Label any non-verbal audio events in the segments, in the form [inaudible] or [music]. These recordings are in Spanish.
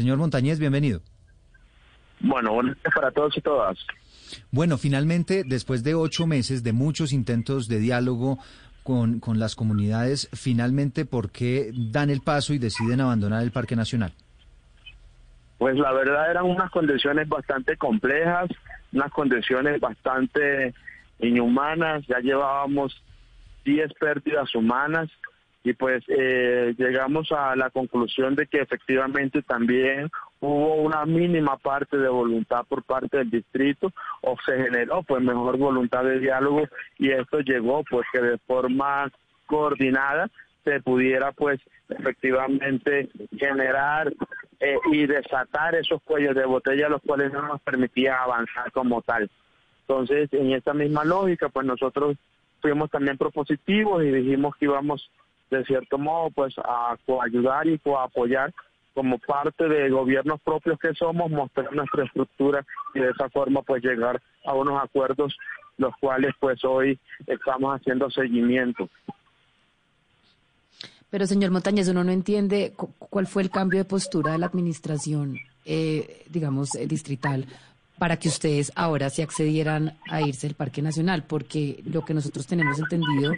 Señor Montañez, bienvenido. Bueno, buenas para todos y todas. Bueno, finalmente, después de ocho meses de muchos intentos de diálogo con, con las comunidades, finalmente, ¿por qué dan el paso y deciden abandonar el Parque Nacional? Pues la verdad eran unas condiciones bastante complejas, unas condiciones bastante inhumanas, ya llevábamos 10 pérdidas humanas y pues eh, llegamos a la conclusión de que efectivamente también hubo una mínima parte de voluntad por parte del distrito o se generó pues mejor voluntad de diálogo y esto llegó pues que de forma coordinada se pudiera pues efectivamente generar eh, y desatar esos cuellos de botella los cuales no nos permitía avanzar como tal. Entonces, en esta misma lógica, pues nosotros fuimos también propositivos y dijimos que íbamos de cierto modo pues a ayudar y a apoyar como parte de gobiernos propios que somos, mostrar nuestra estructura y de esa forma pues llegar a unos acuerdos los cuales pues hoy estamos haciendo seguimiento. Pero señor Montañez, uno no entiende cuál fue el cambio de postura de la administración, eh, digamos, eh, distrital para que ustedes ahora se accedieran a irse del Parque Nacional, porque lo que nosotros tenemos entendido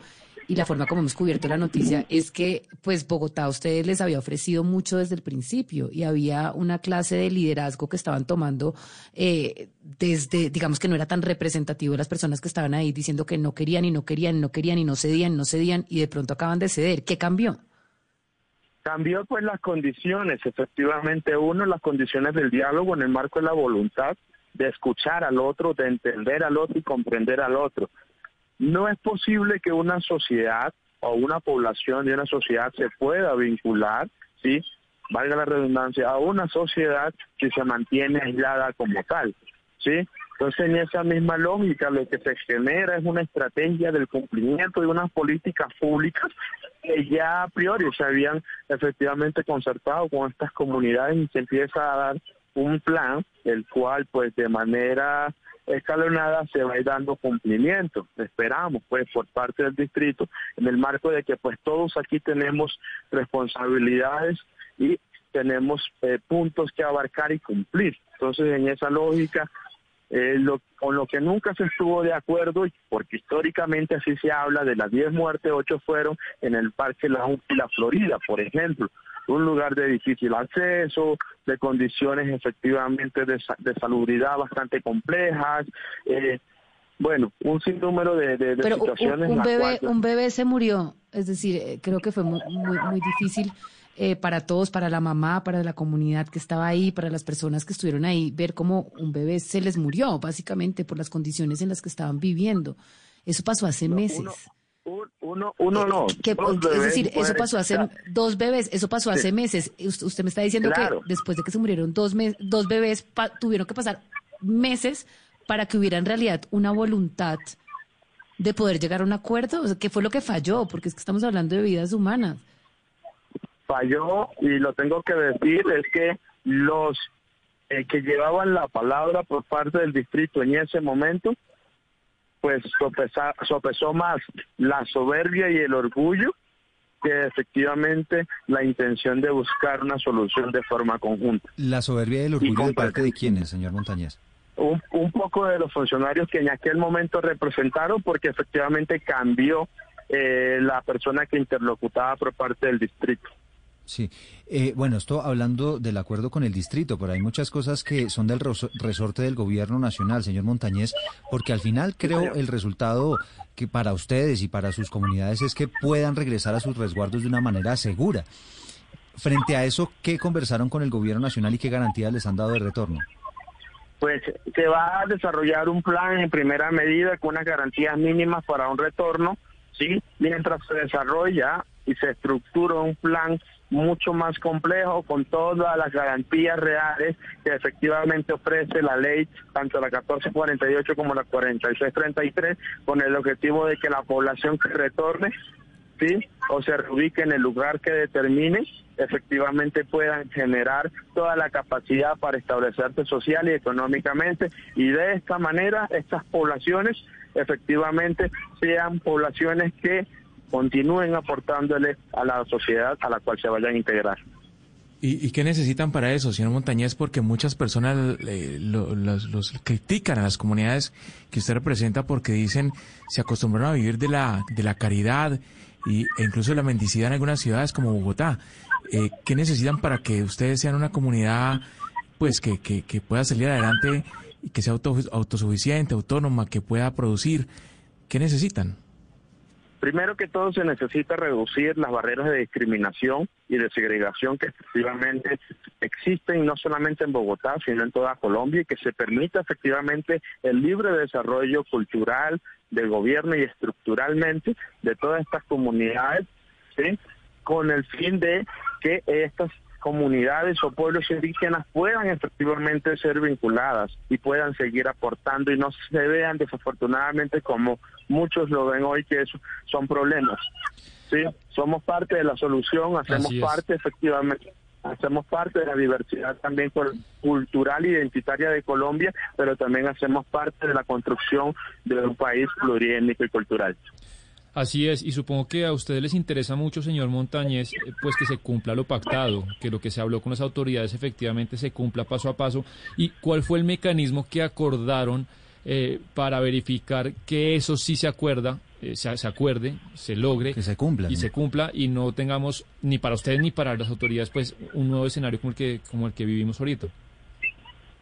y la forma como hemos cubierto la noticia es que pues Bogotá a ustedes les había ofrecido mucho desde el principio y había una clase de liderazgo que estaban tomando eh, desde, digamos que no era tan representativo las personas que estaban ahí diciendo que no querían y no querían, no querían y no cedían, no cedían y de pronto acaban de ceder. ¿Qué cambió? Cambió pues las condiciones, efectivamente uno, las condiciones del diálogo en el marco de la voluntad de escuchar al otro, de entender al otro y comprender al otro. No es posible que una sociedad o una población de una sociedad se pueda vincular, ¿sí? valga la redundancia, a una sociedad que se mantiene aislada como tal. ¿sí? Entonces, en esa misma lógica, lo que se genera es una estrategia del cumplimiento de unas políticas públicas que ya a priori se habían efectivamente concertado con estas comunidades y se empieza a dar un plan, el cual, pues, de manera escalonada se va a ir dando cumplimiento. Esperamos, pues, por parte del distrito, en el marco de que, pues, todos aquí tenemos responsabilidades y tenemos eh, puntos que abarcar y cumplir. Entonces, en esa lógica, eh, lo, con lo que nunca se estuvo de acuerdo, porque históricamente así se habla, de las 10 muertes, 8 fueron en el Parque La, la Florida, por ejemplo un lugar de difícil acceso, de condiciones efectivamente de, de salubridad bastante complejas, eh, bueno, un sinnúmero de, de, situaciones. Un, un bebé, un bebé se murió, es decir, eh, creo que fue muy, muy, difícil eh, para todos, para la mamá, para la comunidad que estaba ahí, para las personas que estuvieron ahí, ver cómo un bebé se les murió, básicamente por las condiciones en las que estaban viviendo. Eso pasó hace meses. Uno, uno no. es decir, eso pasó hace dos bebés, eso pasó hace meses. Usted, me está diciendo que después de que se murieron dos, dos bebés, tuvieron que pasar meses para que hubiera en realidad una voluntad de poder llegar a un acuerdo. ¿Qué fue lo que falló? Porque es que estamos hablando de vidas humanas. Falló, y lo tengo que decir, es que los eh, que llevaban la palabra por parte del distrito en ese momento pues sopesó más la soberbia y el orgullo que efectivamente la intención de buscar una solución de forma conjunta. ¿La soberbia y el orgullo de parte de quiénes, señor Montañez? Un, un, poco de los funcionarios que en aquel momento representaron porque efectivamente cambió eh, la persona que interlocutaba por parte del distrito. Sí, eh, bueno, esto hablando del acuerdo con el distrito, pero hay muchas cosas que son del resorte del gobierno nacional, señor Montañez, porque al final creo el resultado que para ustedes y para sus comunidades es que puedan regresar a sus resguardos de una manera segura. Frente a eso, ¿qué conversaron con el gobierno nacional y qué garantías les han dado de retorno? Pues se va a desarrollar un plan en primera medida con unas garantías mínimas para un retorno, ¿sí? Mientras se desarrolla y se estructura un plan mucho más complejo con todas las garantías reales que efectivamente ofrece la ley, tanto la 1448 como la 4633, con el objetivo de que la población que retorne, ¿sí? o se reubique en el lugar que determine, efectivamente puedan generar toda la capacidad para establecerse social y económicamente y de esta manera estas poblaciones efectivamente sean poblaciones que continúen aportándole a la sociedad a la cual se vayan a integrar. ¿Y, qué necesitan para eso, señor Montañez? Porque muchas personas eh, los, critican a las comunidades que usted representa porque dicen se acostumbraron a vivir de la, de la caridad y, e incluso de la mendicidad en algunas ciudades como Bogotá. Eh, ¿Qué necesitan para que ustedes sean una comunidad pues que, que, que pueda salir adelante y que sea autosuficiente, autónoma, que pueda producir? ¿Qué necesitan? Primero que todo se necesita reducir las barreras de discriminación y de segregación que efectivamente existen no solamente en Bogotá, sino en toda Colombia y que se permita efectivamente el libre desarrollo cultural del gobierno y estructuralmente de todas estas comunidades, con el fin de que estas comunidades o pueblos indígenas puedan efectivamente ser vinculadas y puedan seguir aportando y no se vean desafortunadamente como muchos lo ven hoy que eso son problemas. Sí, somos parte de la solución, hacemos parte efectivamente hacemos parte de la diversidad también cultural e identitaria de Colombia, pero también hacemos parte de la construcción de un país pluriétnico y cultural. Así es, y supongo que a ustedes les interesa mucho, señor Montañez, eh, pues que se cumpla lo pactado, que lo que se habló con las autoridades efectivamente se cumpla paso a paso. ¿Y cuál fue el mecanismo que acordaron eh, para verificar que eso sí se acuerda, eh, se, acuerde, se logre que se cumpla y se cumpla y no tengamos ni para ustedes ni para las autoridades pues un nuevo escenario como el que como el que vivimos ahorita?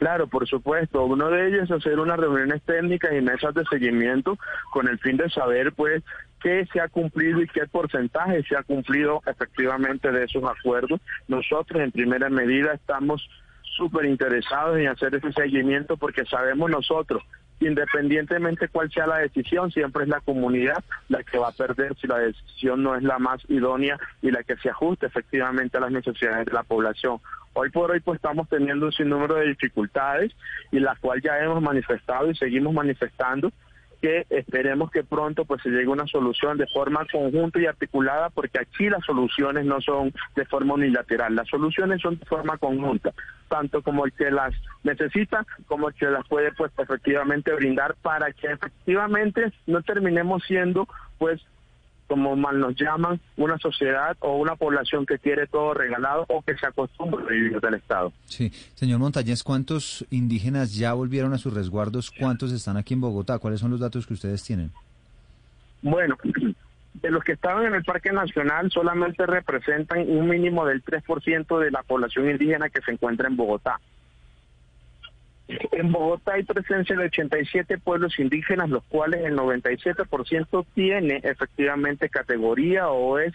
Claro, por supuesto. Uno de ellos es hacer unas reuniones técnicas y mesas de seguimiento con el fin de saber, pues, qué se ha cumplido y qué porcentaje se ha cumplido efectivamente de esos acuerdos. Nosotros, en primera medida, estamos súper interesados en hacer ese seguimiento porque sabemos nosotros independientemente cuál sea la decisión, siempre es la comunidad la que va a perder si la decisión no es la más idónea y la que se ajuste efectivamente a las necesidades de la población. Hoy por hoy pues estamos teniendo un sinnúmero de dificultades y las cuales ya hemos manifestado y seguimos manifestando que esperemos que pronto pues se llegue a una solución de forma conjunta y articulada porque aquí las soluciones no son de forma unilateral, las soluciones son de forma conjunta, tanto como el que las necesita como el que las puede pues efectivamente brindar para que efectivamente no terminemos siendo pues como mal nos llaman, una sociedad o una población que quiere todo regalado o que se acostumbra a vivir del Estado. Sí, señor Montañez, ¿cuántos indígenas ya volvieron a sus resguardos? ¿Cuántos están aquí en Bogotá? ¿Cuáles son los datos que ustedes tienen? Bueno, [clears throat] de los que estaban en el Parque Nacional solamente representan un mínimo del 3% de la población indígena que se encuentra en Bogotá. En Bogotá hay presencia de 87 pueblos indígenas, los cuales el 97% tiene efectivamente categoría o es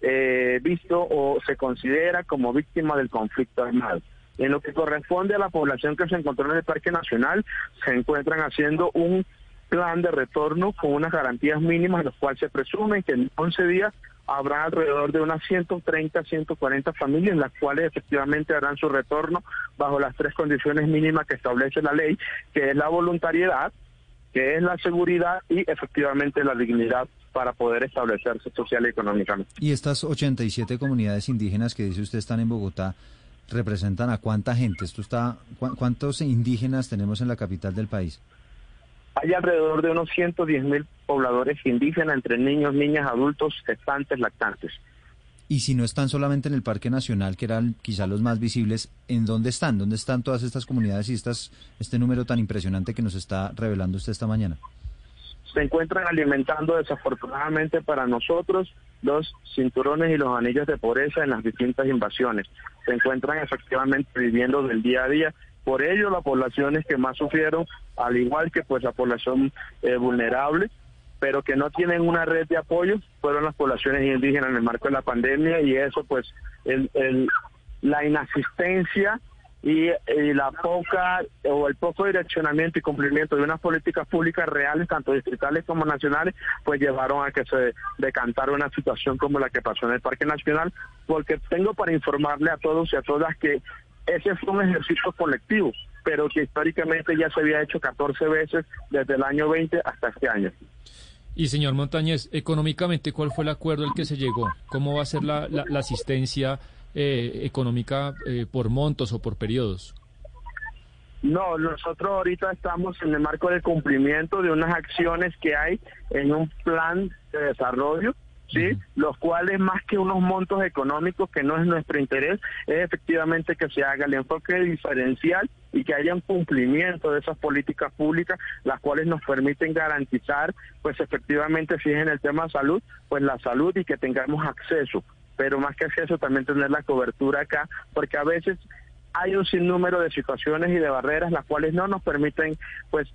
eh, visto o se considera como víctima del conflicto armado. En lo que corresponde a la población que se encontró en el Parque Nacional, se encuentran haciendo un plan de retorno con unas garantías mínimas, los cuales se presume que en 11 días habrá alrededor de unas 130, 140 familias, las cuales efectivamente harán su retorno bajo las tres condiciones mínimas que establece la ley, que es la voluntariedad, que es la seguridad y efectivamente la dignidad para poder establecerse social y económicamente. ¿Y estas 87 comunidades indígenas que dice usted están en Bogotá representan a cuánta gente? Esto está ¿Cuántos indígenas tenemos en la capital del país? Hay alrededor de unos 110 mil pobladores indígenas entre niños, niñas, adultos, gestantes, lactantes. Y si no están solamente en el Parque Nacional, que eran quizá los más visibles, ¿en dónde están? ¿Dónde están todas estas comunidades y estas, este número tan impresionante que nos está revelando usted esta mañana? Se encuentran alimentando desafortunadamente para nosotros los cinturones y los anillos de pobreza en las distintas invasiones. Se encuentran efectivamente viviendo del día a día por ello, las poblaciones que más sufrieron, al igual que pues la población eh, vulnerable, pero que no tienen una red de apoyo, fueron las poblaciones indígenas en el marco de la pandemia y eso pues el, la inasistencia y, la poca o el poco direccionamiento y cumplimiento de unas políticas públicas reales, tanto distritales como nacionales, pues llevaron a que se decantara una situación como la que pasó en el Parque Nacional, porque tengo para informarle a todos y a todas que ese fue un ejercicio colectivo, pero que históricamente ya se había hecho 14 veces desde el año 20 hasta este año. Y señor Montañez, económicamente, ¿cuál fue el acuerdo al que se llegó? ¿Cómo va a ser la, asistencia eh, económica eh, por montos o por periodos? No, nosotros ahorita estamos en el marco de cumplimiento de unas acciones que hay en un plan de desarrollo ¿sí? Los cuales más que unos montos económicos, que no es nuestro interés, es efectivamente que se haga el enfoque diferencial y que haya un cumplimiento de esas políticas públicas, las cuales nos permiten garantizar, pues efectivamente, si es en el tema de salud, pues la salud y que tengamos acceso, pero más que acceso también tener la cobertura acá, porque a veces hay un sinnúmero de situaciones y de barreras las cuales no nos permiten, pues,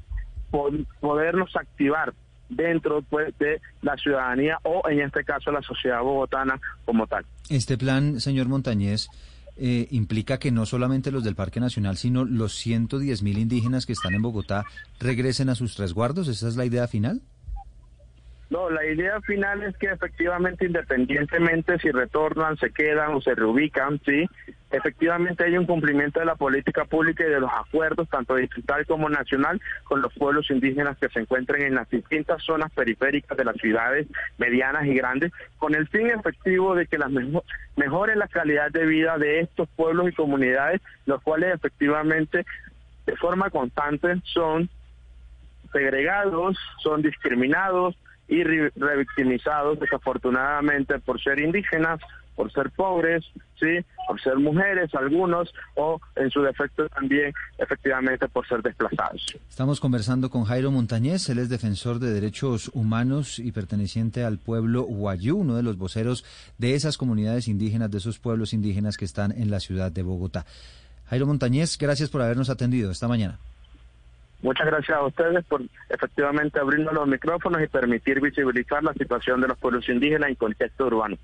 podernos activar dentro pues, de la ciudadanía o en este caso la sociedad bogotana como tal. Este plan, señor Montañez, eh, implica que no solamente los del Parque Nacional, sino los 110 mil indígenas que están en Bogotá regresen a sus resguardos. ¿Esa es la idea final? No, la idea final es que efectivamente, independientemente si retornan, se quedan o se reubican, sí, efectivamente hay un cumplimiento de la política pública y de los acuerdos, tanto distrital como nacional, con los pueblos indígenas que se encuentran en las distintas zonas periféricas de las ciudades medianas y grandes, con el fin efectivo de que las mejore la calidad de vida de estos pueblos y comunidades, los cuales efectivamente de forma constante son segregados, son discriminados, y revictimizados desafortunadamente por ser indígenas, por ser pobres, sí, por ser mujeres algunos o en su defecto también efectivamente por ser desplazados. Estamos conversando con Jairo Montañez, él es defensor de derechos humanos y perteneciente al pueblo Huayú, uno de los voceros de esas comunidades indígenas, de esos pueblos indígenas que están en la ciudad de Bogotá. Jairo Montañez, gracias por habernos atendido esta mañana. Muchas gracias a ustedes por efectivamente abrirnos los micrófonos y permitir visibilizar la situación de los pueblos indígenas en contexto urbano.